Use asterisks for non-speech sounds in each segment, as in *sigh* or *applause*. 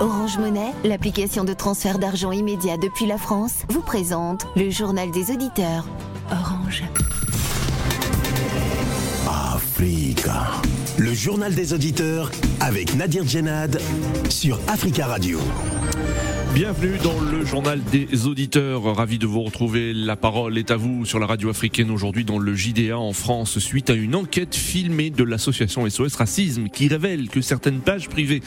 Orange Monnaie, l'application de transfert d'argent immédiat depuis la France, vous présente le journal des auditeurs. Orange. Africa. Le journal des auditeurs avec Nadir Djenad sur Africa Radio. Bienvenue dans le journal des auditeurs. Ravi de vous retrouver. La parole est à vous sur la radio africaine aujourd'hui dans le JDA en France suite à une enquête filmée de l'association SOS Racisme qui révèle que certaines plages privées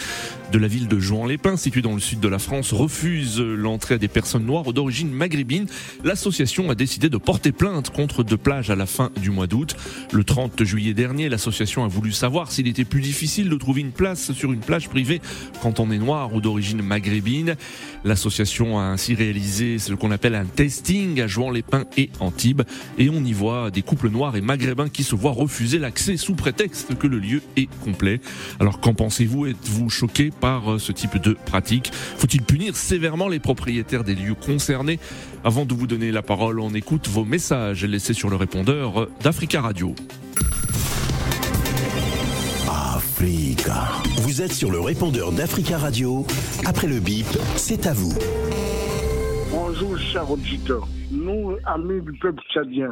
de la ville de Jouan-les-Pins située dans le sud de la France refusent l'entrée des personnes noires d'origine maghrébine. L'association a décidé de porter plainte contre deux plages à la fin du mois d'août. Le 30 juillet dernier, l'association a voulu savoir s'il était plus difficile de trouver une place sur une plage privée quand on est noir ou d'origine maghrébine. L'association a ainsi réalisé ce qu'on appelle un testing à Jouan-les-Pins et Antibes et on y voit des couples noirs et maghrébins qui se voient refuser l'accès sous prétexte que le lieu est complet. Alors qu'en pensez-vous? Êtes-vous choqué par ce type de pratique Faut-il punir sévèrement les propriétaires des lieux concernés? Avant de vous donner la parole, on écoute vos messages laissés sur le répondeur d'Africa Radio. Africa. Vous êtes sur le répondeur d'Africa Radio. Après le bip, c'est à vous. Bonjour, chers auditeurs. Nous, amis du peuple tchadien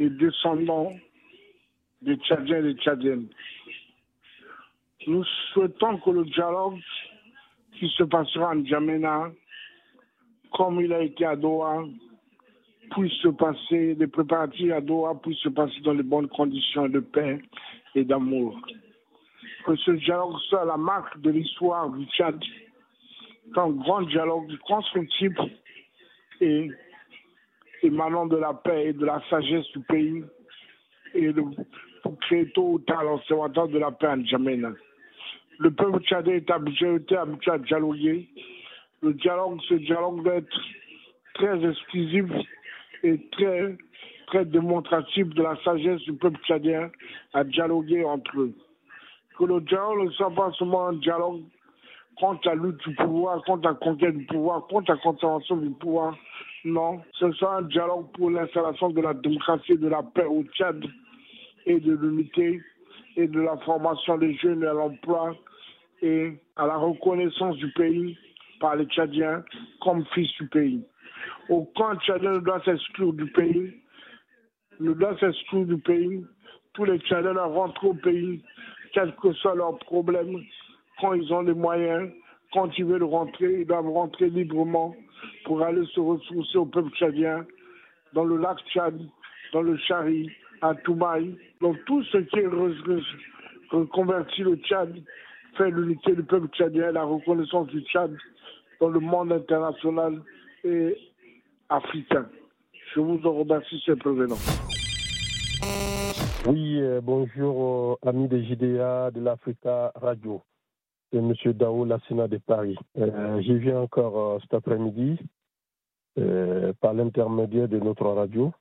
et descendants des Tchadiens et des Tchadiennes, nous souhaitons que le dialogue qui se passera en Djamena, comme il a été à Doha, puisse se passer, les préparatifs à Doha puissent se passer dans les bonnes conditions de paix et d'amour que ce dialogue soit la marque de l'histoire du Tchad, un grand dialogue constructif et émanant de la paix et de la sagesse du pays et de, pour créer tôt ou tard l'observatoire de la paix en Djamena. Le peuple tchadien est habitué, à dialoguer. Le dialogue, ce dialogue doit être très exclusif et très, très de la sagesse du peuple tchadien à dialoguer entre eux que le dialogue ne soit pas seulement un dialogue contre la lutte du pouvoir, contre la conquête du pouvoir, contre la conservation du pouvoir. Non, ce soit un dialogue pour l'installation de la démocratie, de la paix au Tchad et de l'unité et de la formation des jeunes à l'emploi et à la reconnaissance du pays par les Tchadiens comme fils du pays. Aucun Tchadien ne doit s'exclure du pays, ne doit s'exclure du pays. Tous les Tchadiens doivent rentrer au pays quels que soient leurs problèmes, quand ils ont les moyens, quand ils veulent rentrer, ils doivent rentrer librement pour aller se ressourcer au peuple tchadien, dans le lac Tchad, dans le Chari, à Toumaï. Donc tout ce qui reconvertit le Tchad fait l'unité du peuple tchadien, la reconnaissance du Tchad dans le monde international et africain. Je vous en remercie, c'est prévenant. Oui, euh, bonjour euh, amis des JDA de l'Africa Radio. C'est M. Dao Lassina de Paris. Euh, J'y viens encore cet après-midi par l'intermédiaire de notre radio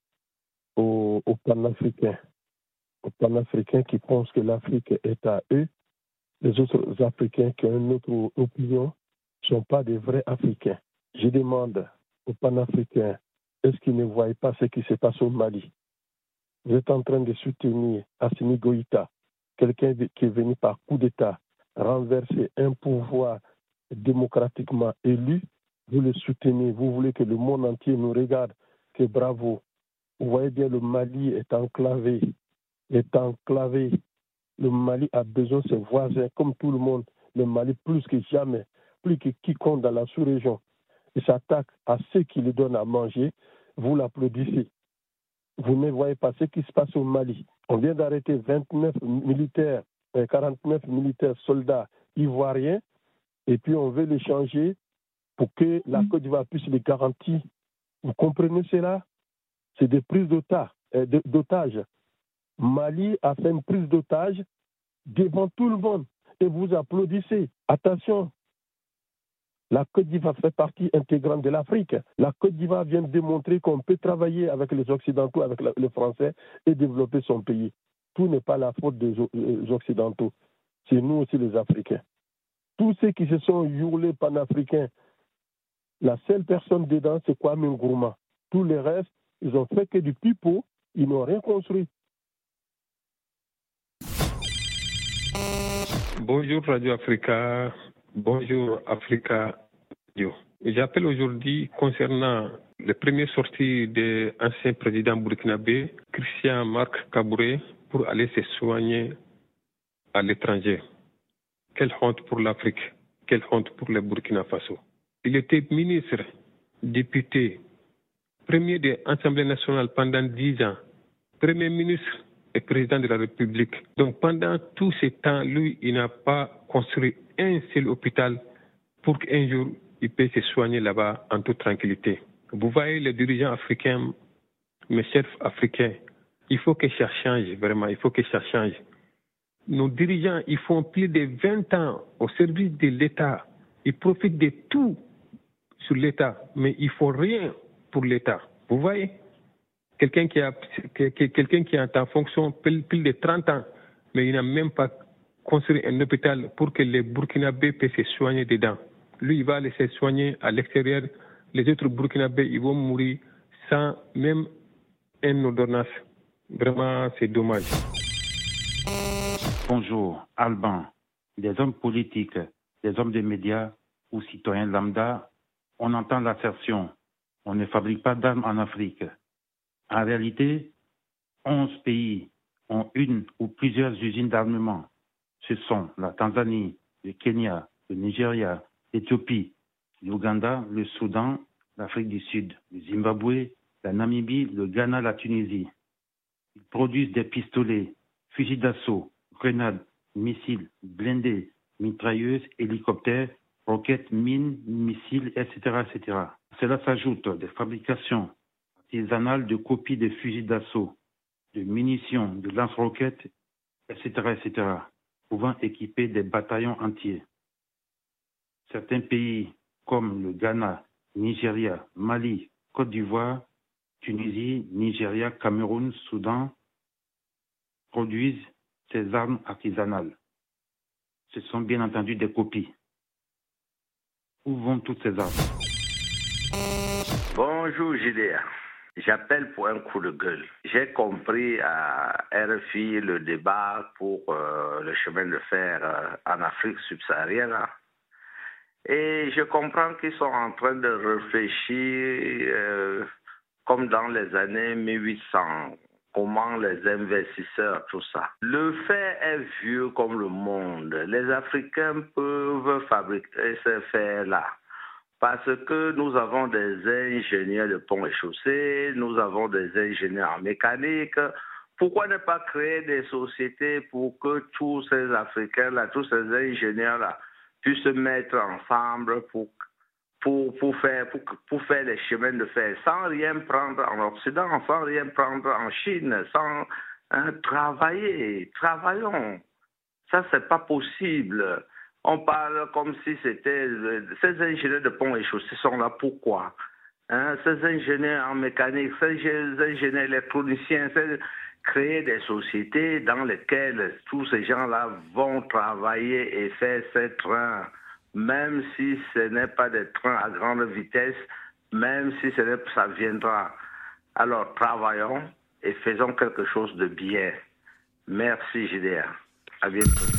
aux, aux panafricains. Aux panafricains qui pensent que l'Afrique est à eux. Les autres Africains qui ont une autre opinion ne sont pas des vrais Africains. Je demande aux panafricains, est-ce qu'ils ne voient pas ce qui se passe au Mali? Vous êtes en train de soutenir Assimi Goïta, quelqu'un qui est venu par coup d'État renverser un pouvoir démocratiquement élu. Vous le soutenez, vous voulez que le monde entier nous regarde, que bravo. Vous voyez bien, le Mali est enclavé, est enclavé. Le Mali a besoin de ses voisins, comme tout le monde. Le Mali, plus que jamais, plus que quiconque dans la sous-région, il s'attaque à ceux qui lui donnent à manger. Vous l'applaudissez. Vous ne voyez pas ce qui se passe au Mali. On vient d'arrêter 29 militaires, 49 euh, militaires soldats ivoiriens, et puis on veut les changer pour que la mm. Côte d'Ivoire puisse les garantir. Vous comprenez cela? C'est des prises euh, d'otages. Mali a fait une prise d'otage devant tout le monde et vous applaudissez. Attention, la Côte d'Ivoire fait partie intégrante de l'Afrique. La Côte d'Ivoire vient de démontrer qu'on peut travailler avec les Occidentaux, avec les Français et développer son pays. Tout n'est pas la faute des Occidentaux. C'est nous aussi les Africains. Tous ceux qui se sont hurlés panafricains, la seule personne dedans, c'est Kwame Nkrumah. Tous les restes, ils ont fait que du pipeau, ils n'ont rien construit. Bonjour Radio Africa. Bonjour Africa J'appelle aujourd'hui concernant les premières sorties de l'ancien président burkinabé, Christian Marc Kabouré, pour aller se soigner à l'étranger. Quelle honte pour l'Afrique, quelle honte pour le Burkina Faso. Il était ministre, député, premier de l'Assemblée nationale pendant dix ans, premier ministre et président de la République. Donc pendant tout ce temps, lui, il n'a pas construit un seul hôpital pour qu'un jour il puisse se soigner là-bas en toute tranquillité. Vous voyez les dirigeants africains, mes chefs africains, il faut que ça change, vraiment, il faut que ça change. Nos dirigeants, ils font plus de 20 ans au service de l'État. Ils profitent de tout sur l'État, mais ils font rien pour l'État. Vous voyez? Quelqu'un qui, a, quelqu'un qui est en fonction plus, de 30 ans, mais il n'a même pas construit un hôpital pour que les Burkinabés puissent se soigner dedans. Lui, il va aller se soigner à l'extérieur. Les autres Burkinabés, ils vont mourir sans même un ordonnance. Vraiment, c'est dommage. Bonjour, Alban. Des hommes politiques, des hommes des médias ou citoyens lambda, on entend l'assertion on ne fabrique pas d'armes en Afrique. En réalité, 11 pays ont une ou plusieurs usines d'armement. Ce sont la Tanzanie, le Kenya, le Nigeria, l'Éthiopie, l'Ouganda, le Soudan, l'Afrique du Sud, le Zimbabwe, la Namibie, le Ghana, la Tunisie. Ils produisent des pistolets, fusils d'assaut, grenades, missiles, blindés, mitrailleuses, hélicoptères, roquettes, mines, missiles, etc. etc. Cela s'ajoute des fabrications artisanales de copies de fusils d'assaut, de munitions, de lance-roquettes, etc., etc., pouvant équiper des bataillons entiers. Certains pays comme le Ghana, Nigeria, Mali, Côte d'Ivoire, Tunisie, Nigeria, Cameroun, Soudan produisent ces armes artisanales. Ce sont bien entendu des copies. Où vont toutes ces armes? Bonjour Gilles. J'appelle pour un coup de gueule. J'ai compris à RFI le débat pour euh, le chemin de fer euh, en Afrique subsaharienne. Et je comprends qu'ils sont en train de réfléchir euh, comme dans les années 1800, comment les investisseurs, tout ça. Le fait est vieux comme le monde. Les Africains peuvent fabriquer ces fers-là. Parce que nous avons des ingénieurs de ponts et chaussées, nous avons des ingénieurs en mécanique. Pourquoi ne pas créer des sociétés pour que tous ces Africains-là, tous ces ingénieurs-là puissent se mettre ensemble pour, pour, pour, faire, pour, pour faire les chemins de fer sans rien prendre en Occident, sans rien prendre en Chine, sans hein, travailler. Travaillons. Ça, c'est pas possible. On parle comme si c'était. Ces ingénieurs de ponts et chaussées sont là pourquoi hein? Ces ingénieurs en mécanique, ces ingénieurs électroniciens, créer des sociétés dans lesquelles tous ces gens-là vont travailler et faire ces trains, même si ce n'est pas des trains à grande vitesse, même si ce ça viendra. Alors travaillons et faisons quelque chose de bien. Merci JDR. À bientôt.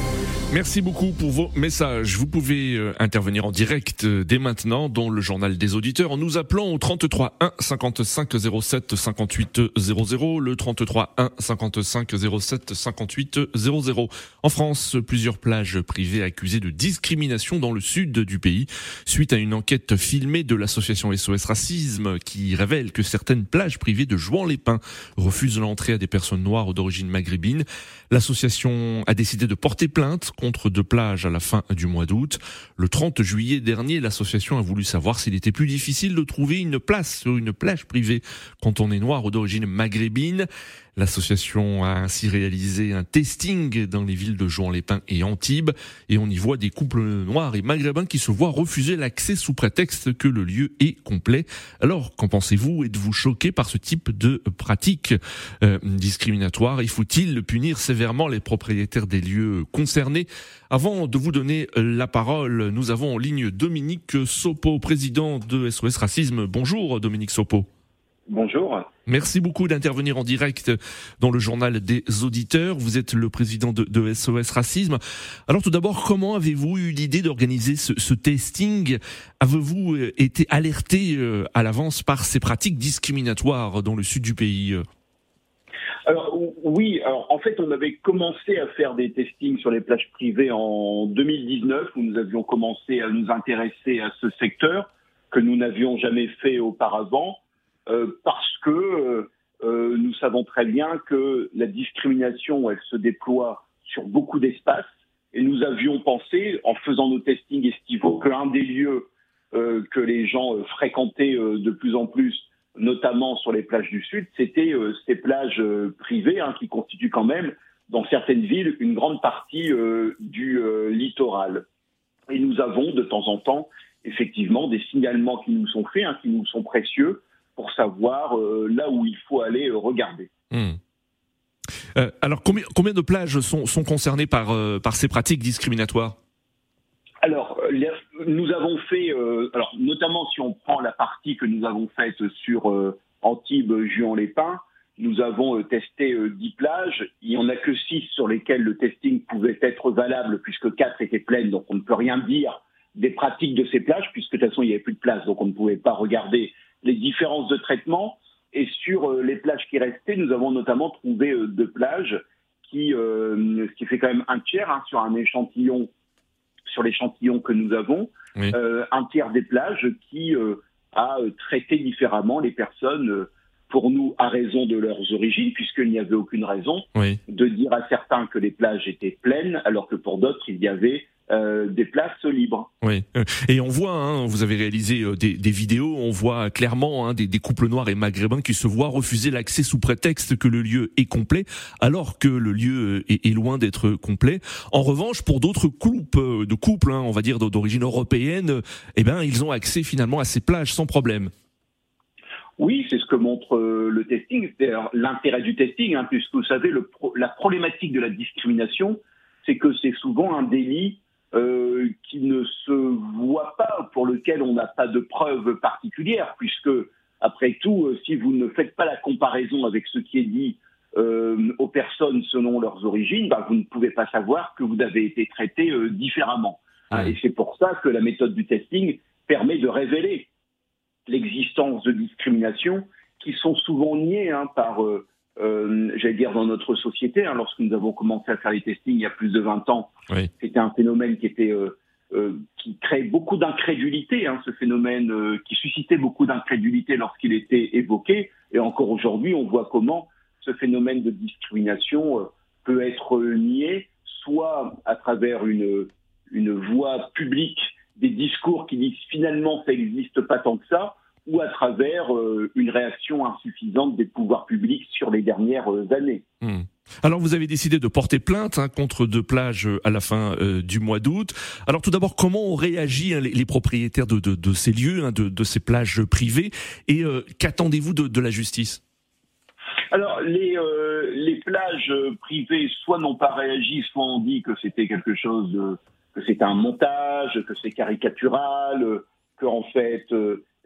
Merci beaucoup pour vos messages. Vous pouvez euh, intervenir en direct euh, dès maintenant dans le journal des auditeurs en nous appelant au 33 1 55 07 58 00, le 33 1 55 07 58 00. En France, plusieurs plages privées accusées de discrimination dans le sud du pays suite à une enquête filmée de l'association SOS Racisme qui révèle que certaines plages privées de Jouan-les-Pins refusent l'entrée à des personnes noires d'origine maghrébine. L'association a décidé de porter plainte contre deux plages à la fin du mois d'août. Le 30 juillet dernier, l'association a voulu savoir s'il était plus difficile de trouver une place sur une plage privée quand on est noir ou d'origine maghrébine. L'association a ainsi réalisé un testing dans les villes de Jouan-les-Pins et Antibes et on y voit des couples noirs et maghrébins qui se voient refuser l'accès sous prétexte que le lieu est complet. Alors, qu'en pensez-vous? Êtes-vous choqué par ce type de pratique euh, discriminatoire? Il faut-il punir sévèrement les propriétaires des lieux concernés? Avant de vous donner la parole, nous avons en ligne Dominique Sopo, président de SOS Racisme. Bonjour Dominique Sopo. Bonjour. Merci beaucoup d'intervenir en direct dans le journal des auditeurs. Vous êtes le président de, SOS Racisme. Alors tout d'abord, comment avez-vous eu l'idée d'organiser ce, testing? Avez-vous euh, été alerté euh, à l'avance par ces pratiques discriminatoires dans le sud du pays? Alors oui, alors en fait on avait commencé à faire des testings sur les plages privées en 2019 où nous avions commencé à nous intéresser à ce secteur que nous n'avions jamais fait auparavant. Euh, parce que euh, euh, nous savons très bien que la discrimination, elle se déploie sur beaucoup d'espaces. Et nous avions pensé, en faisant nos testings estivaux, qu'un des lieux que les gens fréquentaient de plus en plus, notamment sur les plages du Sud, c'était ces plages privées hein, qui constituent quand même, dans certaines villes, une grande partie du littoral. Et nous avons de temps en temps, effectivement, des signalements qui nous sont faits, hein, qui nous sont précieux, pour savoir euh, là où il faut aller euh, regarder. Hmm. Euh, alors combien, combien de plages sont, sont concernées par, par ces pratiques discriminatoires? Alors, nous avons fait, alors notamment si on prend la partie que nous avons faite sur Antibes, Juan-les-Pins, nous avons testé 10 plages. Il n'y en a que 6 sur lesquelles le testing pouvait être valable, puisque 4 étaient pleines, donc on ne peut rien dire des pratiques de ces plages, puisque de toute façon il n'y avait plus de place, donc on ne pouvait pas regarder les différences de traitement. Et sur euh, les plages qui restaient, nous avons notamment trouvé euh, deux plages qui, euh, ce qui fait quand même un tiers hein, sur un échantillon, sur l'échantillon que nous avons, un tiers des plages qui a traité différemment les personnes pour nous à raison de leurs origines, puisqu'il n'y avait aucune raison de dire à certains que les plages étaient pleines, alors que pour d'autres, il y avait euh, des places libres. Oui, et on voit, hein, vous avez réalisé euh, des, vidéos, on voit clairement hein, des, couples noirs et maghrébins qui se voient refuser l'accès sous prétexte que le lieu est complet, alors que le lieu est, loin d'être complet. En revanche, pour d'autres couples, de couples, hein, on va dire d'origine européenne, eh ben, ils ont accès finalement à ces plages sans problème. Oui, c'est ce que montre euh, le testing, c'est l'intérêt du testing, puisque vous savez, le la problématique de la discrimination, c'est que c'est souvent un délit euh, qui ne se voit pas, pour lequel on n'a pas de preuves particulières, puisque, après tout, euh, si vous ne faites pas la comparaison avec ce qui est dit euh, aux personnes selon leurs origines, bah, vous ne pouvez pas savoir que vous avez été traité différemment. Et c'est pour ça que la méthode du testing permet de révéler l'existence de discriminations qui sont souvent niées hein, par euh, j'allais dire, dans notre société. Hein, lorsque nous avons commencé à faire les testings il y a plus de 20 ans, c'était un phénomène qui était euh, euh, qui crée beaucoup d'incrédulité, hein, ce phénomène euh, qui suscitait beaucoup d'incrédulité lorsqu'il était évoqué. Et encore aujourd'hui, on voit comment ce phénomène de discrimination euh, peut être nié, soit à travers une, une voix publique, des discours qui disent finalement ça n'existe pas tant que ça, ou à travers euh, une réaction insuffisante des pouvoirs publics sur les dernières euh, années. Hmm. Alors vous avez décidé de porter plainte hein, contre deux plages euh, à la fin du mois d'août. Alors tout d'abord, comment ont réagi hein, les, propriétaires de, de, ces lieux, hein, de, de, ces plages privées, et qu'attendez-vous de, la justice? Alors, les, les plages privées, soit n'ont pas réagi, soit ont dit que c'était quelque chose, de, que c'était un montage, que c'est caricatural, que en fait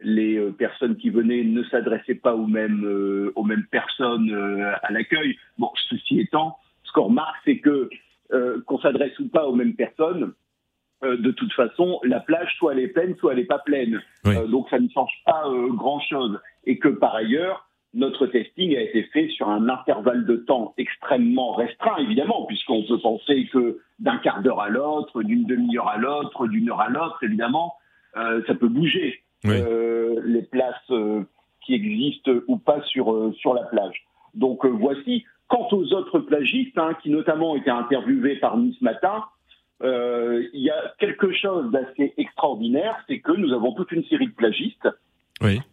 les euh, personnes qui venaient ne s'adressaient pas aux mêmes, euh, aux mêmes personnes euh, à l'accueil. Bon, ceci étant, ce qu'on remarque, c'est que qu'on s'adresse ou pas aux mêmes personnes, de toute façon, la plage, soit elle est pleine, soit elle n'est pas pleine. donc ça ne change pas grand-chose. Et que par ailleurs, notre testing a été fait sur un intervalle de temps extrêmement restreint, évidemment, puisqu'on peut penser que d'un quart d'heure à l'autre, d'une demi-heure à l'autre, d'une heure à l'autre, évidemment, ça peut bouger. Euh, les places euh, qui existent ou pas sur, euh, sur la plage. Donc voici. Quant aux autres plagistes, hein, qui notamment ont été interviewés par nous ce matin, il y a quelque chose d'assez extraordinaire, c'est que nous avons toute une série de plagistes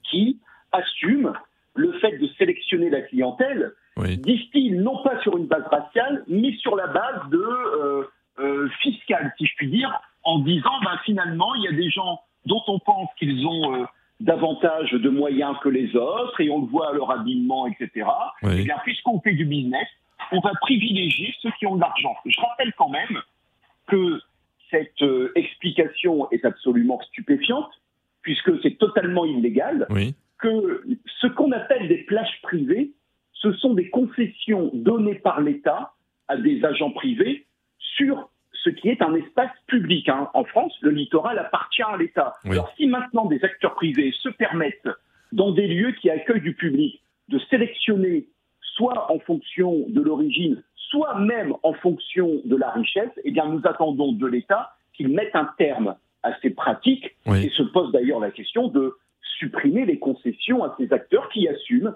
qui assument le fait de sélectionner la clientèle, disent-ils, non pas sur une base raciale, mais sur la base de fiscale, si je puis dire, en disant, bah, finalement, il y a des gens dont on pense qu'ils ont euh, davantage de moyens que les autres, et on le voit à leur habillement, etc. Et eh bien, puisqu'on fait du business, on va privilégier ceux qui ont de l'argent. Je rappelle quand même que cette euh, explication est absolument stupéfiante, puisque c'est totalement illégal, que ce qu'on appelle des plages privées, ce sont des concessions données par l'État à des agents privés sur ce qui est un espace public. hein. En France, le littoral appartient à l'État. Oui. Alors si maintenant des acteurs privés se permettent, dans des lieux qui accueillent du public, de sélectionner soit en fonction de l'origine, soit même en fonction de la richesse, eh bien nous attendons de l'État qu'il mette un terme à ces pratiques Oui. et se pose d'ailleurs la question de supprimer les concessions à ces acteurs qui assument,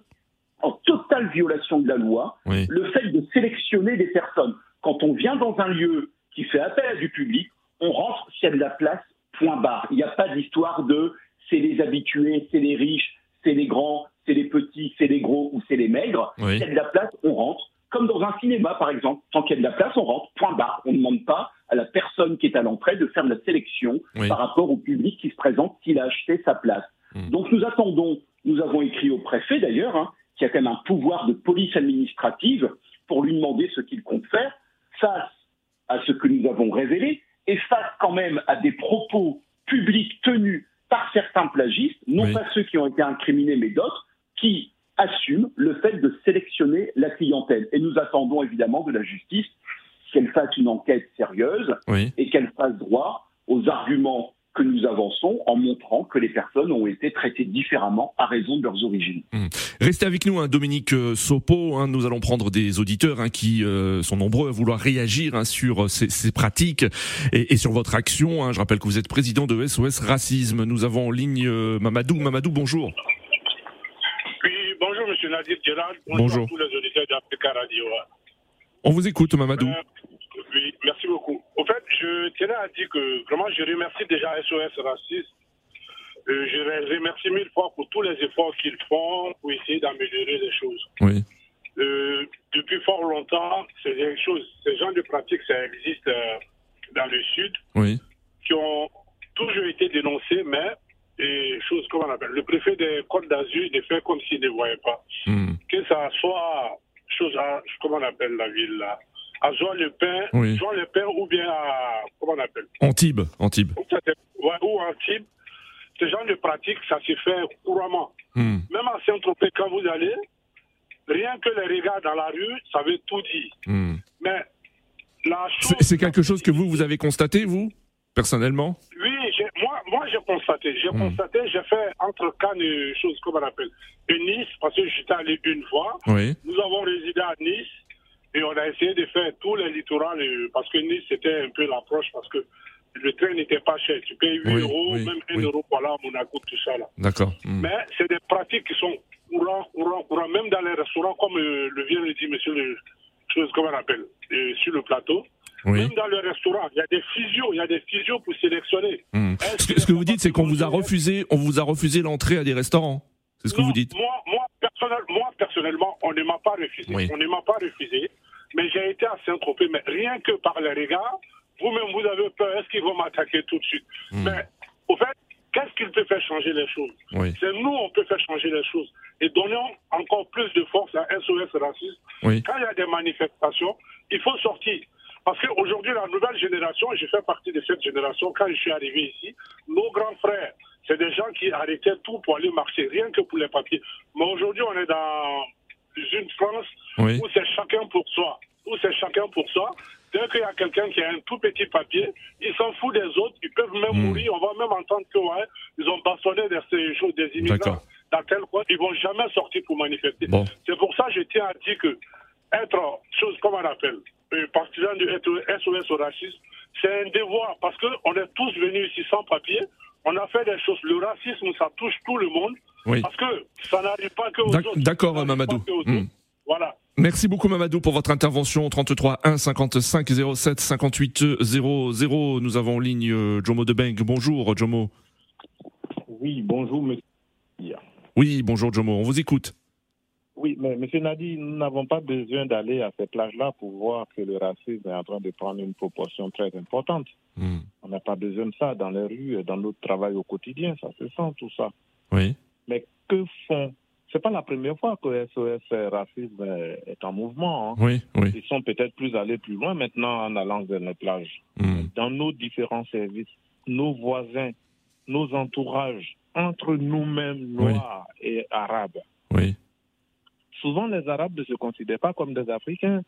en totale violation de la loi, Oui. le fait de sélectionner des personnes. Quand on vient dans un lieu qui fait appel à du public, on rentre s'il y a de la place, point barre. Il n'y a pas d'histoire de c'est les habitués, c'est les riches, c'est les grands, c'est les petits, c'est les gros ou c'est les maigres. Oui. S'il y a de la place, on rentre. Comme dans un cinéma, par exemple. Tant qu'il y a de la place, on rentre, point barre. On ne demande pas à la personne qui est à l'entrée de faire de la sélection Oui. par rapport au public qui se présente s'il a acheté sa place. Hmm. Donc nous attendons, nous avons écrit au préfet d'ailleurs, hein, qui a quand même un pouvoir de police administrative pour lui demander ce qu'il compte faire face à ce que nous avons révélé et face quand même à des propos publics tenus par certains plagistes, non Oui. pas ceux qui ont été incriminés mais d'autres, qui assument le fait de sélectionner la clientèle. Et nous attendons évidemment de la justice qu'elle fasse une enquête sérieuse Oui. et qu'elle fasse droit aux arguments que nous avançons en montrant que les personnes ont été traitées différemment à raison de leurs origines. Restez avec nous, hein, Dominique euh, Sopo. hein, nous allons prendre des auditeurs hein, qui euh, sont nombreux à vouloir réagir hein, sur euh, ces, ces pratiques et, et sur votre action. hein. Je rappelle que vous êtes président de SOS Racisme. Nous avons en ligne euh, Mamadou. Mamadou, bonjour. Oui, bonjour Monsieur Nadir Gérard. Bonjour. à tous les auditeurs d'Africa Radio. On vous écoute, Mamadou. Euh, oui, merci beaucoup. Je tenais à dire que vraiment je remercie déjà SOS Racisme. Euh, je les remercie mille fois pour tous les efforts qu'ils font pour essayer d'améliorer les choses. Oui. Euh, depuis fort longtemps, des choses, ces genres de pratiques, ça existe euh, dans le Sud, Oui. qui ont toujours été dénoncées, mais et choses comme on appelle. Le préfet des Côtes d'Azur de fait comme s'il ne voyait pas. Hmm. Que ça soit chose à, comment on appelle la ville là, à Joie-le-Pin, Oui. Joie-le-Pin ou bien à, comment on appelle, Antibes. Antibes. ou ouais, Antibes, ce genre de pratique, ça se fait couramment. Hmm. Même à Saint-Tropez, quand vous allez, rien que les regards dans la rue, ça veut tout dire. Hmm. Mais la chose... C'est quelque chose que vous, vous avez constaté, vous, personnellement? Oui, moi, moi j'ai constaté. J'ai Hmm. constaté, j'ai fait entre Cannes et choses, comment on appelle, et Nice, parce que j'étais allé une fois. Oui. Nous avons résidé à Nice et on a essayé de faire tous les littorales euh, parce que Nice c'était un peu l'approche parce que le train n'était pas cher. Tu payes 8 Oui, euros, oui, même 1 oui. euro par là Monaco, tout ça là. D'accord. Hmm. Mais c'est des pratiques qui sont courantes, courantes, courantes, même dans les restaurants, comme euh, le vient de dire monsieur le chose comment on appelle, euh, sur le plateau. Oui. Même dans le restaurant, il y a des physios, il y a des physios pour sélectionner. Hmm. Ce que, ce que vous dites, c'est qu'on vous a refusé, on vous a refusé l'entrée à des restaurants. C'est ce que vous dites. Moi, moi, personnel- moi, personnellement, on ne m'a pas refusé. Oui. On ne m'a pas refusé. Mais j'ai été à Saint-Tropez, mais rien que par les regards, vous-même, vous avez peur, est-ce qu'ils vont m'attaquer tout de suite? Hmm. Mais au fait, qu'est-ce qui peut faire changer les choses? Oui. C'est nous, on peut faire changer les choses. Et donnons encore plus de force à SOS Racisme. Oui. Quand il y a des manifestations, il faut sortir. Parce qu'aujourd'hui, la nouvelle génération, je fais partie de cette génération, quand je suis arrivé ici, nos grands frères, c'est des gens qui arrêtaient tout pour aller marcher, rien que pour les papiers. Mais aujourd'hui, on est dans une France Oui. où c'est chacun pour soi. Où c'est chacun pour soi. Dès qu'il y a quelqu'un qui a un tout petit papier, il s'en fout des autres, ils peuvent même Hmm. mourir. On va même entendre que ouais, ils ont bastonné des, ces choses, des immigrants dans tel coin, ils vont jamais sortir pour manifester. Bon. C'est pour ça que je tiens à dire que être, chose comme on appelle, euh, partisan du SOS au racisme, c'est un devoir parce qu'on est tous venus ici sans papier. On a fait des choses. Le racisme, ça touche tout le monde Oui. parce que ça n'arrive pas que aux D'ac- autres. d'accord, Mamadou. Hmm. Voilà. Merci beaucoup Mamadou pour votre intervention 33 1 55 07 58 00. Nous avons en ligne euh, Jomo Debeng. Bonjour Jomo. Oui, bonjour, monsieur. Oui, bonjour Jomo, on vous écoute. Oui, mais monsieur Nadi, nous n'avons pas besoin d'aller à ces plages-là pour voir que le racisme est en train de prendre une proportion très importante. Hmm. On n'a pas besoin de ça dans les rues, dans notre travail au quotidien, ça se sent tout ça. Oui. Mais que font C'est pas la première fois que SOS Racisme est en mouvement. hein. Oui, oui. Ils sont peut-être plus allés plus loin maintenant en allant vers les plages. Hmm. Dans nos différents services, nos voisins, nos entourages, entre nous-mêmes, Noirs et Arabes. Souvent les Arabes ne se considèrent pas comme des Africains.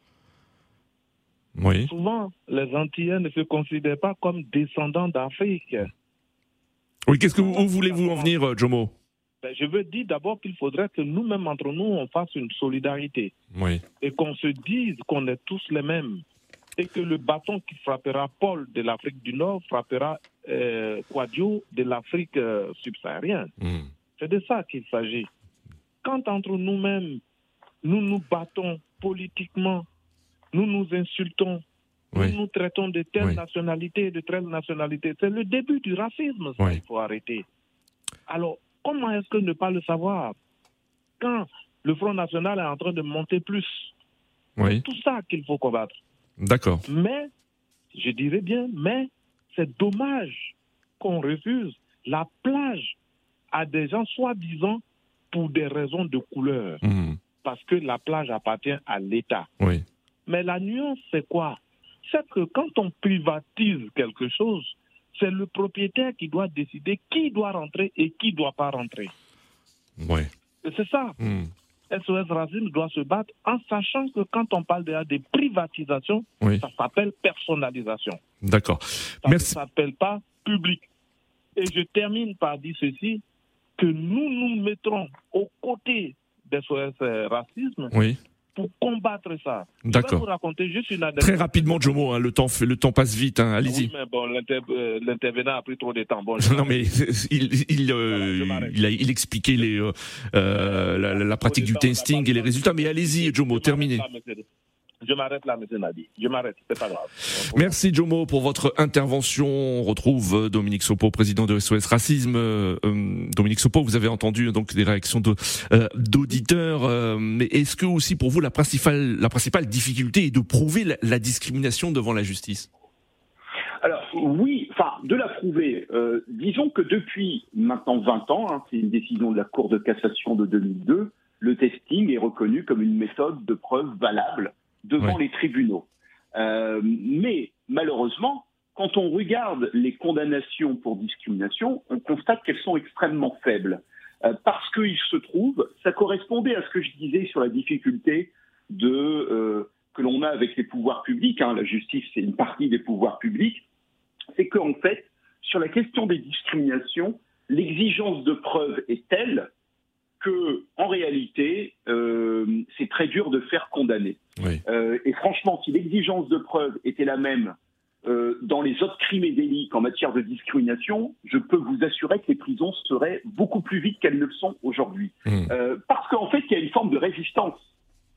Oui. Souvent, les Antillais ne se considèrent pas comme descendants d'Afrique. Oui, qu'est-ce que vous, où voulez-vous en venir, euh, Jomo? Ben, je veux dire d'abord qu'il faudrait que nous-mêmes, entre nous, on fasse une solidarité Oui. et qu'on se dise qu'on est tous les mêmes. Et que le bâton qui frappera Paul de l'Afrique du Nord frappera euh, Quadio de l'Afrique euh, subsaharienne. Hmm. C'est de ça qu'il s'agit. Quand entre nous-mêmes, nous nous battons politiquement, nous nous insultons, Oui. nous nous traitons de telle Oui. nationalité et de telle nationalité, c'est le début du racisme, ça, Oui. il faut arrêter. Alors, comment est-ce que ne pas le savoir Quand le Front National est en train de monter plus, c'est tout ça qu'il faut combattre. D'accord. Mais, je dirais bien, mais c'est dommage qu'on refuse la plage à des gens soi-disant pour des raisons de couleur, Hmm. Parce que la plage appartient à l'État. Oui. Mais la nuance, c'est quoi? C'est que quand on privatise quelque chose, c'est le propriétaire qui doit décider qui doit rentrer et qui ne doit pas rentrer. Et c'est ça. Hmm. SOS Racine doit se battre en sachant que quand on parle déjà des privatisations, Oui. ça s'appelle personnalisation. D'accord. Ça Merci. ne s'appelle pas public. Et je termine par dire ceci, que nous nous mettrons aux côtés SOS Racisme Oui. pour combattre ça. Je vais D'accord. vous raconter juste une anecdote. Très rapidement, Jomo, hein, le, temps, le temps passe vite. hein, Allez-y. Oui, mais bon, l'inter- euh, l'intervenant a pris trop de temps. Bon, *laughs* Non mais *laughs* il il, euh, il a il expliquait les euh, euh, la, la- la pratique du testing et les résultats. Mais allez-y, Jomo, terminez. Je m'arrête là, monsieur Nadi. Je m'arrête, c'est pas grave. Merci Jomo pour votre intervention. On retrouve euh, Dominique Sopo, président de SOS Racisme. Euh, euh, Dominique Sopo, vous avez entendu donc des réactions de, euh, d'auditeurs. euh, mais est-ce que aussi pour vous la principale la principale difficulté est de prouver la, la discrimination devant la justice? Alors oui, enfin de la prouver. Euh, disons que depuis maintenant 20 ans, hein, c'est une décision de la Cour de cassation de 2002, le testing est reconnu comme une méthode de preuve valable devant les tribunaux. Euh, mais malheureusement, quand on regarde les condamnations pour discrimination, on constate qu'elles sont extrêmement faibles. Euh, parce qu'il se trouve, ça correspondait à ce que je disais sur la difficulté de euh, que l'on a avec les pouvoirs publics. hein. La justice, c'est une partie des pouvoirs publics. C'est qu'en fait, sur la question des discriminations, l'exigence de preuve est telle que, en réalité, euh, c'est très dur de faire condamner. Oui. Euh, et franchement, si l'exigence de preuve était la même euh, dans les autres crimes et délits qu'en matière de discrimination, je peux vous assurer que les prisons seraient beaucoup plus vite qu'elles ne le sont aujourd'hui. Euh, parce qu'en fait, il y a une forme de résistance.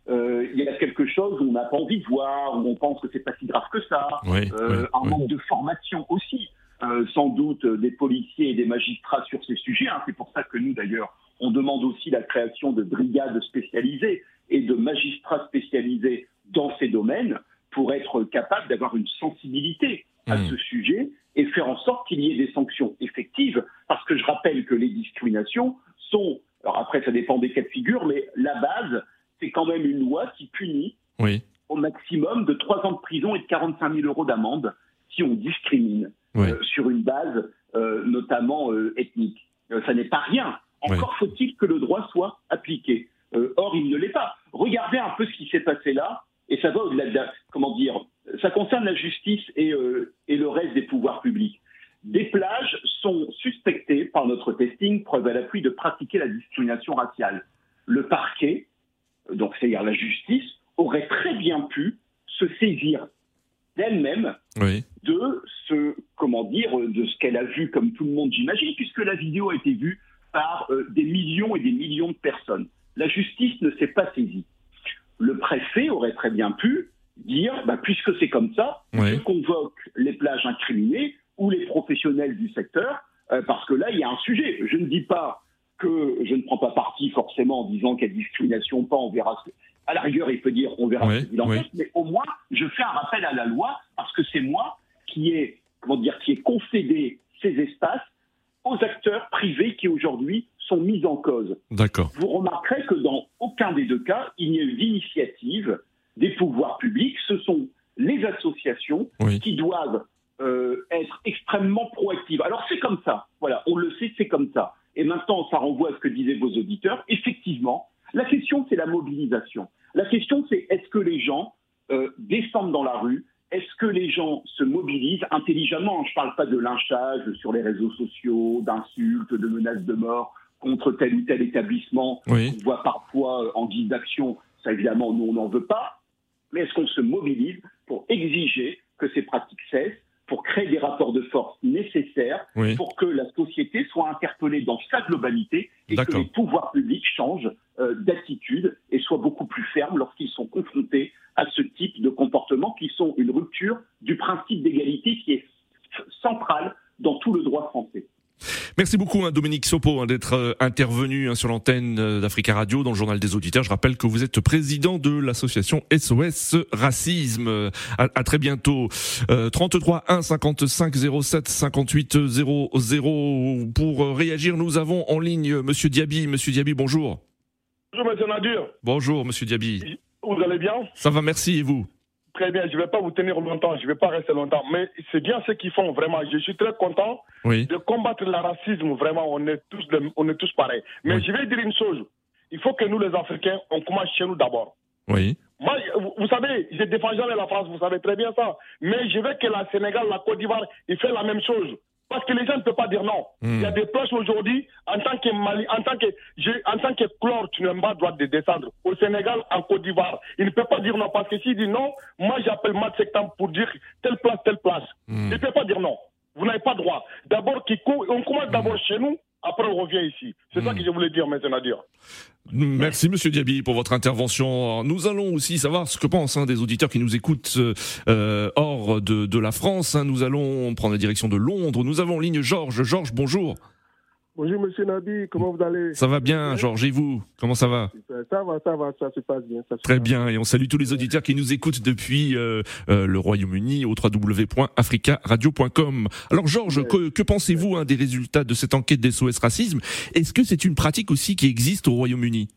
Il y a quelque chose où on n'a pas envie de voir, où on pense que c'est pas si grave que ça. Oui, oui, un manque de formation aussi, euh, sans doute des policiers et des magistrats sur ces sujets. hein. C'est pour ça que nous, d'ailleurs, on demande aussi la création de brigades spécialisées et de magistrats spécialisés dans ces domaines pour être capable d'avoir une sensibilité à Hmm. ce sujet et faire en sorte qu'il y ait des sanctions effectives. Parce que je rappelle que les discriminations sont, alors après ça dépend des cas de figure, mais la base, c'est quand même une loi qui punit Oui. au maximum de 3 ans de prison et de 45 000 euros d'amende si on discrimine Oui. euh, sur une base euh, notamment euh, ethnique. Ça n'est pas rien. Encore faut-il que le droit soit appliqué. Euh, or, il ne l'est pas. Regardez un peu ce qui s'est passé là, et ça va au-delà de la- comment dire, ça concerne la justice et, euh, et le reste des pouvoirs publics. Des plages sont suspectées par notre testing, preuve à l'appui, de pratiquer la discrimination raciale. Le parquet, donc c'est-à-dire la justice, aurait très bien pu se saisir d'elle-même Oui. de ce, comment dire, de ce qu'elle a vu, comme tout le monde j'imagine, puisque la vidéo a été vue par euh, des millions et des millions de personnes. La justice ne s'est pas saisie. Le préfet aurait très bien pu dire, bah, puisque c'est comme ça, je convoque les plages incriminées ou les professionnels du secteur, euh, parce que là, il y a un sujet. Je ne dis pas que je ne prends pas parti forcément en disant qu'il y a discrimination pas, on verra. ce que- À la rigueur, il peut dire on verra ce qu'il en oui. pense, mais au moins, je fais un rappel à la loi parce que c'est moi qui ai, comment dire, qui ai concédé ces espaces aux acteurs privés qui aujourd'hui sont mis en cause. D'accord. Vous remarquerez que dans aucun des deux cas, il n'y a eu d'initiative des pouvoirs publics. Ce sont les associations Oui. qui doivent euh, être extrêmement proactives. Alors c'est comme ça. Voilà, on le sait, c'est comme ça. Et ça renvoie à ce que disaient vos auditeurs. Effectivement, la question, c'est la mobilisation. La question, c'est est-ce que les gens euh, descendent dans la rue Est-ce que les gens se mobilisent intelligemment? Je ne parle pas de lynchage sur les réseaux sociaux, d'insultes, de menaces de mort contre tel ou tel établissement Oui. qu'on voit parfois euh, en guise d'action. Ça, évidemment, nous, on n'en veut pas. Mais est-ce qu'on se mobilise pour exiger que ces pratiques cessent, pour créer des rapports de force nécessaires, Oui. pour que la société soit interpellée dans sa globalité et que les pouvoirs publics changent euh, d'attitude et soient beaucoup plus fermes lorsqu'ils sont confrontés à ce type de comportements qui sont une rupture du principe d'égalité qui est central dans tout le droit français. Merci beaucoup, hein, Dominique Sopo, hein, d'être euh, intervenu hein, sur l'antenne euh, d'Africa Radio dans le journal des auditeurs. Je rappelle que vous êtes président de l'association SOS Racisme. Euh, À, à très bientôt. Euh, 33 1 55 07 58 00 pour réagir. Nous avons en ligne Monsieur Diaby. Monsieur Diaby, bonjour. Bonjour, monsieur Nadir. Bonjour, Monsieur Diaby. Vous allez bien? Ça va, merci. Et vous? Très bien. Je ne vais pas vous tenir longtemps. Je ne vais pas rester longtemps. Mais c'est bien ce qu'ils font, vraiment. Je suis très content Oui. de combattre le racisme. Vraiment, on est tous, de- on est tous pareils. Mais je vais dire une chose. Il faut que nous, les Africains, on commence chez nous d'abord. Oui. Moi, vous- vous savez, je défends jamais la France, vous savez très bien ça. Mais je veux que la Sénégal, la Côte d'Ivoire, ils fassent la même chose. Parce que les gens ne peuvent pas dire non. Hmm. Il y a des places aujourd'hui, en tant que Mali, en tant que, je- en tant que chlore, tu n'as pas le droit de descendre. Au Sénégal, en Côte d'Ivoire, il ne peut pas dire non. Parce que s'il dit non, moi j'appelle Matt Septembre pour dire telle place, telle place. Il ne peut pas dire non. Vous n'avez pas droit. D'abord, on commence d'abord chez nous, après on revient ici. C'est ça que je voulais dire maintenant, dire. Merci Monsieur Diaby pour votre intervention. Nous allons aussi savoir ce que pensent hein, des auditeurs qui nous écoutent euh, hors de, de la France. hein. Nous allons prendre la direction de Londres. Nous avons en ligne Georges. Georges, bonjour. Bonjour Monsieur Nadi, comment vous allez? Ça va bien, Georges, et vous? Comment ça va? Ça va, ça va, ça se passe bien. Ça se Très passe bien, et on salue tous les auditeurs qui nous écoutent depuis euh, euh, le Royaume-Uni au www.africaradio.com. Alors Georges, que, que pensez-vous hein, des résultats de cette enquête d'SOS Racisme? Est-ce que c'est une pratique aussi qui existe au Royaume-Uni?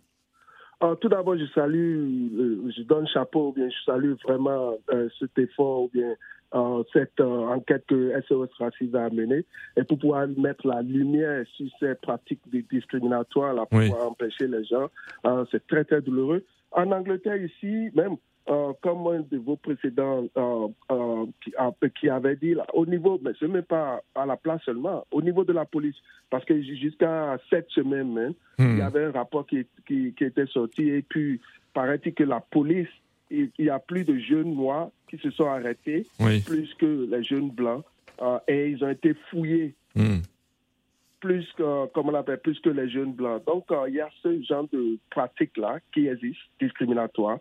Alors, tout d'abord, je salue, euh, je donne chapeau, ou bien je salue vraiment euh, cet effort, ou bien euh, cette euh, enquête que SOS Racisme a menée, et pour pouvoir mettre la lumière sur ces pratiques di- discriminatoires, là, pour Oui. pouvoir empêcher les gens, euh, c'est très, très douloureux. En Angleterre, ici, même, comme un de vos précédents qui, avait dit, là, au niveau, mais ce n'est pas à la place seulement, au niveau de la police, parce que ju- jusqu'à cette semaine même, il y avait un rapport qui, qui, qui était sorti et puis paraît-il que la police, il, y a plus de jeunes noirs qui se sont arrêtés, Oui. plus que les jeunes blancs, euh, et ils ont été fouillés Hmm. plus que, comment on appelle, plus que les jeunes blancs. Donc, euh, il y a ce genre de pratiques-là qui existent, discriminatoires.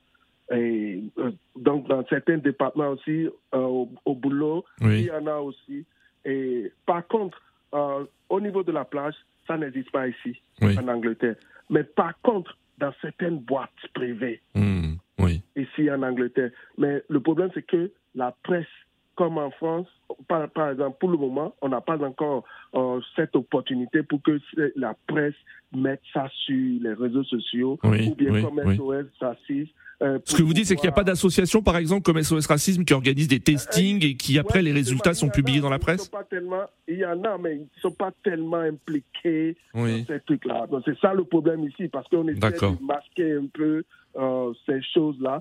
Et euh, donc, dans certains départements aussi, au, au boulot, Oui. il y en a aussi. Et par contre, au niveau de la plage, ça n'existe pas ici, Oui. en Angleterre. Mais par contre, dans certaines boîtes privées, Hmm. Ici en Angleterre. Mais le problème, c'est que la presse, comme en France, par, par exemple, pour le moment, on n'a pas encore euh, cette opportunité pour que la presse mette ça sur les réseaux sociaux, Oui, ou bien oui, comme oui. SOS Racisme. euh, Ce que vous dites, c'est qu'il n'y a pas d'association, par exemple, comme SOS Racisme, qui organise des testings et qui, après, les résultats sont publiés dans la presse sont pas tellement, il y en a, mais ils ne sont pas tellement impliqués Oui. dans ces trucs-là. Donc c'est ça le problème ici, parce qu'on essaie de masquer un peu euh, ces choses-là euh,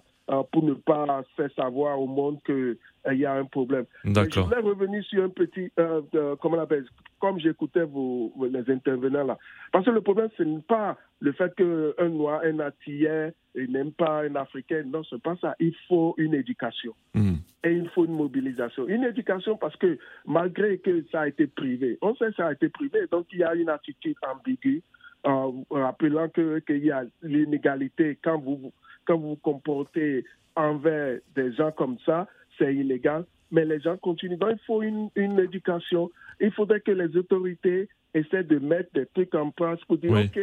pour ne pas faire savoir au monde qu'il y a un problème. Je voulais revenir sur un petit, euh, euh, comment on appelle, comme j'écoutais vos, les intervenants là. Parce que le problème, ce n'est pas le fait qu'un noir, un antillais, et n'aime pas un africain. Non, c'est pas ça. Il faut une éducation Hmm. et il faut une mobilisation. Une éducation parce que malgré que ça a été privé, on sait que ça a été privé, donc il y a une attitude ambiguë, euh, rappelant que- qu'il y a l'inégalité quand vous quand vous vous comportez envers des gens comme ça, c'est illégal. Mais les gens continuent. Donc il faut une, une éducation. Il faudrait que les autorités essaient de mettre des trucs en place pour dire Oui. OK,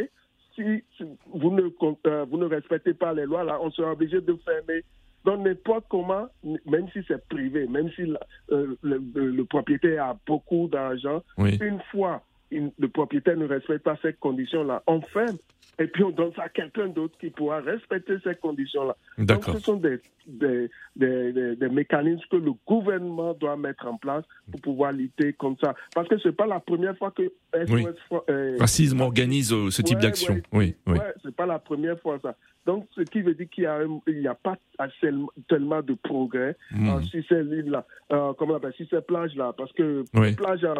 si, si vous, ne, euh, vous ne respectez pas les lois, là, on sera obligé de fermer. Donc, n'importe comment, même si c'est privé, même si la- euh, le, le- le propriétaire a beaucoup d'argent, Oui. une fois il- le propriétaire ne respecte pas ces conditions-là, on ferme. et puis on donne ça à quelqu'un d'autre qui pourra respecter ces conditions-là. Donc ce sont des, des, des, des- des mécanismes que le gouvernement doit mettre en place pour pouvoir lutter comme ça. Parce que c'est pas la première fois que SOS Oui. euh, Racisme organise euh, ce type Ouais, d'action. ouais. Oui, oui. Ouais, c'est pas la première fois ça. Donc, ce qui veut dire qu'il a, n'y a pas assez- tellement de progrès Mhm. euh, sur ces lignes-là, euh, comment on appelle, sur ces plages-là, parce que Oui. plage, euh,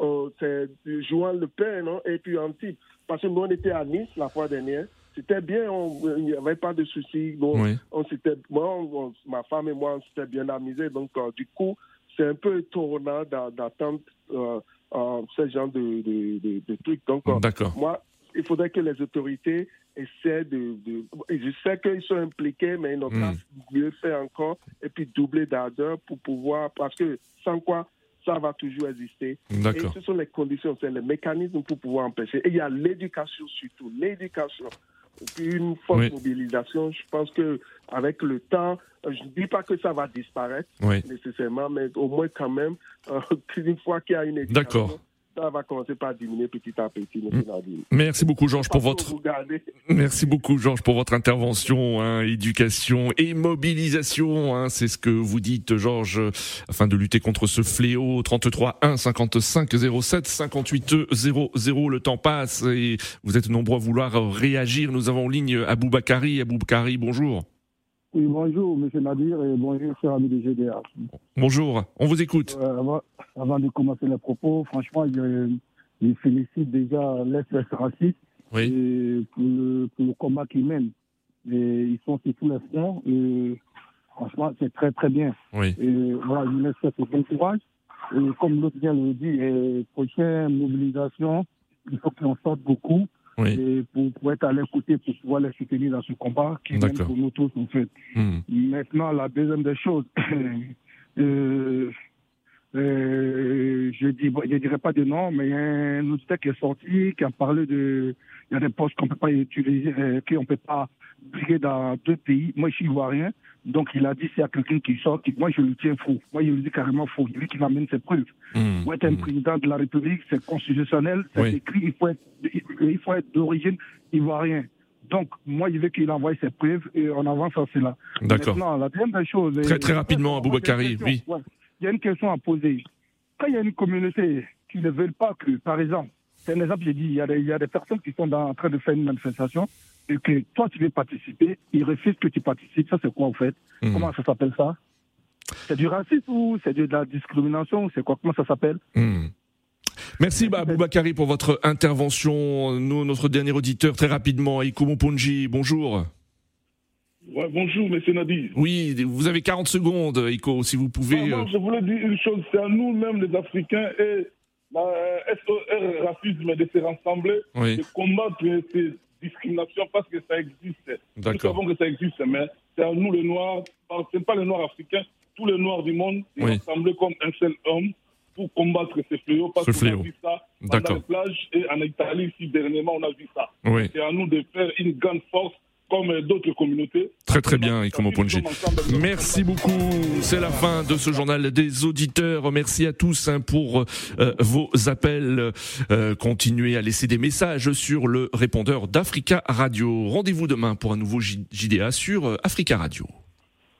euh, euh, c'est Joan Le Pin, non, et puis Antibes. Parce que nous, on était à Nice la fois dernière. C'était bien, il n'y avait pas de soucis. Bon, Oui. on s'était, moi, on- ma femme et moi, on s'était bien amusés. Donc, euh, du coup, c'est un peu étonnant d'a- d'attendre ce genre de, de, de- de trucs. Donc, moi, il faudrait que les autorités essaient de. je sais qu'ils sont impliqués, mais ils n'ont pas Mm. mieux fait encore. Et puis doubler d'ardeur pour pouvoir. Parce que sans quoi, ça va toujours exister. Et ce sont les conditions, c'est les mécanismes pour pouvoir empêcher. Et il y a l'éducation surtout, l'éducation. Puis une forte Oui. mobilisation, je pense que avec le temps, je ne dis pas que ça va disparaître Oui. nécessairement, mais au moins quand même, euh, *laughs* une fois qu'il y a une éducation, D'accord. Ça va commencer par diminuer petit à petit. Nadir. Merci beaucoup, Georges, pour votre. Merci beaucoup, Georges, pour votre intervention. hein, éducation et mobilisation, hein, c'est ce que vous dites, Georges, afin de lutter contre ce fléau. 33 1 55 07 58 00. Le temps passe et vous êtes nombreux à vouloir réagir. Nous avons en ligne Abou Bakari. Abou Bakari, bonjour. Oui, bonjour, monsieur Nadir, et bonjour, cher ami de GDA. Bonjour, on vous écoute. Euh, avant, avant de commencer les propos, franchement, je, je félicite déjà l'SS raciste et pour, le, pour le combat qu'ils mènent. Et ils sont sur tous les fronts. Et franchement, c'est très, très bien. Oui. Et voilà, je leur souhaite bon courage. Et comme l'autre vient le dit, et prochaine mobilisation, il faut qu'on sorte beaucoup. Et pour, pour être à leur côté, pour pouvoir les soutenir dans ce combat qui est pour nous tous, en fait. Hmm. Maintenant, la deuxième des choses, *clears throat* euh, euh, je dis, bon, je dirais pas de nom, mais il y a un auditeur qui est sorti, qui a parlé de, il y a des postes qu'on peut pas utiliser, euh, qu'on peut pas briguer dans deux pays. Moi, je suis ivoirien, donc il a dit y a quelqu'un qui sort, qui- moi je le tiens faux. Moi, je le dis carrément faux. Il dit qu'il amène ses preuves. Hmm. Pour être un président de la République, c'est constitutionnel, c'est Oui. écrit, il faut être, il faut être d'origine ivoirien. Donc, moi, je veux qu'il envoie ses preuves et on avance à cela. D'accord. Maintenant, la deuxième des choses. Très euh, très rapidement, Abou Bakari, oui. Ouais. Il y a une question à poser. Quand il y a une communauté qui ne veut pas que, par exemple, c'est un exemple, j'ai dit, il y, a des, il y a des personnes qui sont dans- en train de faire une manifestation et que toi, tu veux participer, ils refusent que tu participes. Ça, c'est quoi, en fait? Mhm. Comment ça s'appelle ça? C'est du racisme ou c'est de la discrimination c'est quoi? Comment ça s'appelle? Hmm. Merci bah, Abou Bakari pour votre intervention. Nous, notre dernier auditeur, très rapidement, Ikomo Ponji, bonjour. Ouais, bonjour, monsieur Nadir. Oui, vous avez 40 secondes, Iko, si vous pouvez. Ah, euh, je voulais dire une chose, c'est à nous-mêmes les Africains et la euh, SOR racisme de se rassembler, Oui. de combattre ces discriminations parce que ça existe. Nous savons que ça existe, mais c'est à nous les Noirs, ce n'est pas les Noirs africains, tous les Noirs du monde, de Oui. rassembler comme un seul homme pour combattre ces fléaux parce Ce qu'on a vu ça dans les plages et en Italie, ici dernièrement, on a vu ça. Oui. C'est à nous de faire une grande force comme euh, d'autres communautés. Très très bien, Ikomo Ponji. Merci beaucoup. C'est la fin de ce journal des auditeurs. Merci à tous hein, pour euh, vos appels. Euh, continuez à laisser des messages sur le répondeur d'Africa Radio. Rendez-vous demain pour un nouveau JDA sur euh, Africa Radio.